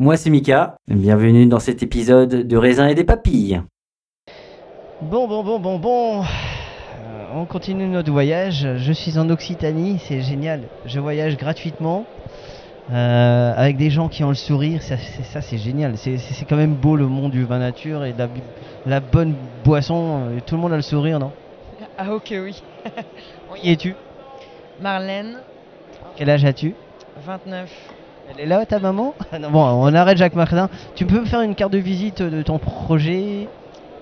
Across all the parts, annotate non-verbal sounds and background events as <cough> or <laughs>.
Moi c'est Mika, bienvenue dans cet épisode de raisin et des papilles. Bon, bon, bon, bon, bon. Euh, on continue notre voyage. Je suis en Occitanie, c'est génial. Je voyage gratuitement euh, avec des gens qui ont le sourire. Ça, c'est, ça, c'est génial. C'est, c'est- c'est quand même beau le monde du vin nature et de la, bonne boisson. Euh, Tout le monde a le sourire, non? Ah ok oui. <laughs> Qui es-tu? Marlène, Quel âge as-tu? 29. Elle est là, ta maman <laughs> Ah Bon, on arrête Jacques Martin. Tu peux me faire une carte de visite de ton projet?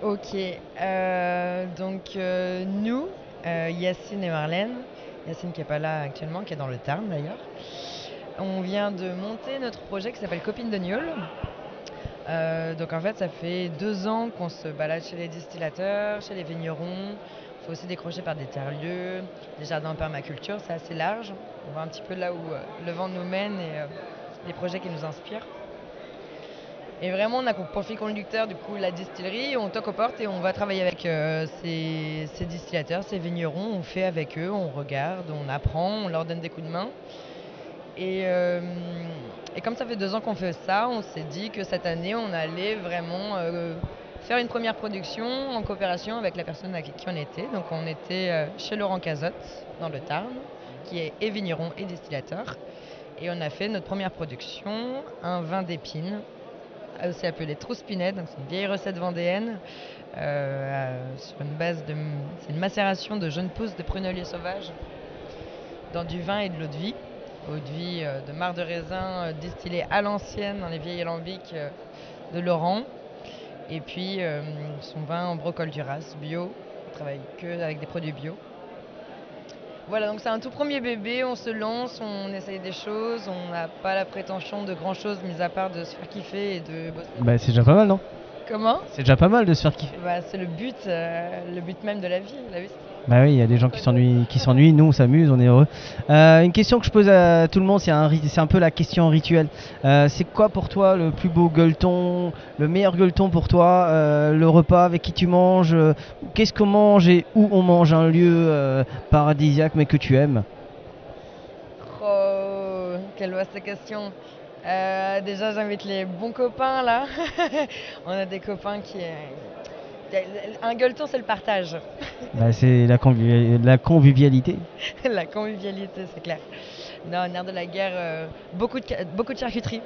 Ok. euh, donc euh, nous, euh, Yacine et Marlène, Yacine qui est pas là actuellement, qui est dans le Tarn d'ailleurs, on vient de monter notre projet qui s'appelle Copine de Niol. Euh, donc en fait ça fait deux ans qu'on se balade chez les distillateurs, chez les vignerons. Il faut aussi décrocher par des tiers-lieux, des jardins en permaculture, c'est assez large. On voit un petit peu là où le vent nous mène et les projets qui nous inspirent. Et vraiment, on a pour fil conducteur du coup la distillerie, on toque aux portes et on va travailler avec euh, ces, distillateurs, ces vignerons, on fait avec eux, on regarde, on apprend, on leur donne des coups de main. Et, euh, comme ça fait deux ans qu'on fait ça, on s'est dit que cette année, on allait vraiment euh, faire une première production en coopération avec la personne avec qui on était. Donc on était chez Laurent Cazotte, dans le Tarn, qui est et vigneron et distillateur. Et on a fait notre première production, un vin d'épines, aussi appelé Trouspinette, donc c'est une vieille recette vendéenne, euh, euh, sur une base de... C'est une macération de jeunes pousses de prunellier sauvage dans du vin et de l'eau de vie. Eau de vie euh, de marc de raisin euh, distillée à l'ancienne dans les vieilles alambics euh, de Laurent. Et puis euh, son vin en brocol Duras, bio. On travaille que avec des produits bio. Voilà, donc c'est un tout premier bébé, on se lance, on essaye des choses, on n'a pas la prétention de grand chose, mis à part de se faire kiffer et de bosser. Bah, c'est déjà pas mal, non? Comment? C'est déjà pas mal de se faire kiffer. bah, C'est le but, euh, le but même de la vie. La vie, Bah oui, il y a des gens qui s'ennuient, qui s'ennuient. Nous, on s'amuse, on est heureux. Euh, une question que je pose à tout le monde, c'est un, c'est un peu la question rituelle. Euh, c'est quoi pour toi le plus beau gueuleton, le meilleur gueuleton pour toi, euh, le repas avec qui tu manges, qu'est-ce qu'on mange et où on mange, un lieu paradisiaque mais que tu aimes? Oh, quelle vaste question. Déjà, j'invite les bons copains là. <laughs> On a des copains qui. Un gueuleton, c'est le partage. Bah, c'est la, convivi- la convivialité. <laughs> la convivialité, c'est clair. Non, nerf de la guerre, euh, beaucoup, de, beaucoup de charcuterie.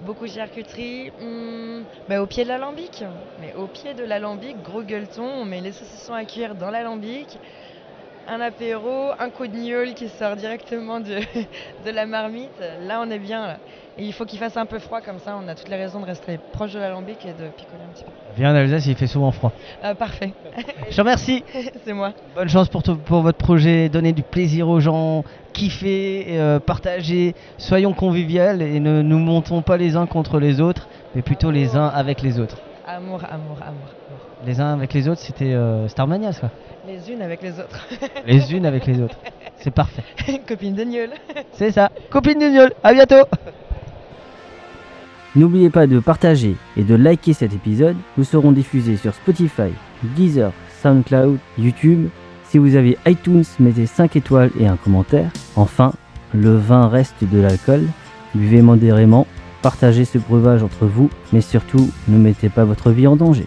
Beaucoup de charcuterie. hum, bah, au pied de l'alambic. Mais au pied de l'alambic, gros gueuleton, on met les saucissons à cuire dans l'alambic. Un apéro, un coup de gnôle qui sort directement de, <laughs> de la marmite. Là, on est bien. là. Et il faut qu'il fasse un peu froid, comme ça, on a toutes les raisons de rester proche de l'alambic et de picoler un petit peu. Viens en Alsace, il fait souvent froid. Ah, parfait. Je te remercie. <laughs> C'est moi. Bonne chance pour, tout- pour votre projet. Donnez du plaisir aux gens. Kiffez, euh, partagez. Soyons conviviales et ne nous montons pas les uns contre les autres, mais plutôt les uns avec les autres. Amour, amour, amour, amour. Les uns avec les autres, c'était euh, Starmania, ça. Les unes avec les autres. <laughs> Les unes avec les autres. C'est parfait. <laughs> Copine de gnôle. <laughs> C'est ça. Copine du Niol. À bientôt. N'oubliez pas de partager et de liker cet épisode. Nous serons diffusés sur Spotify, Deezer, SoundCloud, YouTube. Si vous avez iTunes, mettez 5 étoiles et un commentaire. Enfin, le vin reste de l'alcool. Buvez modérément, partagez ce breuvage entre vous, mais surtout, ne mettez pas votre vie en danger.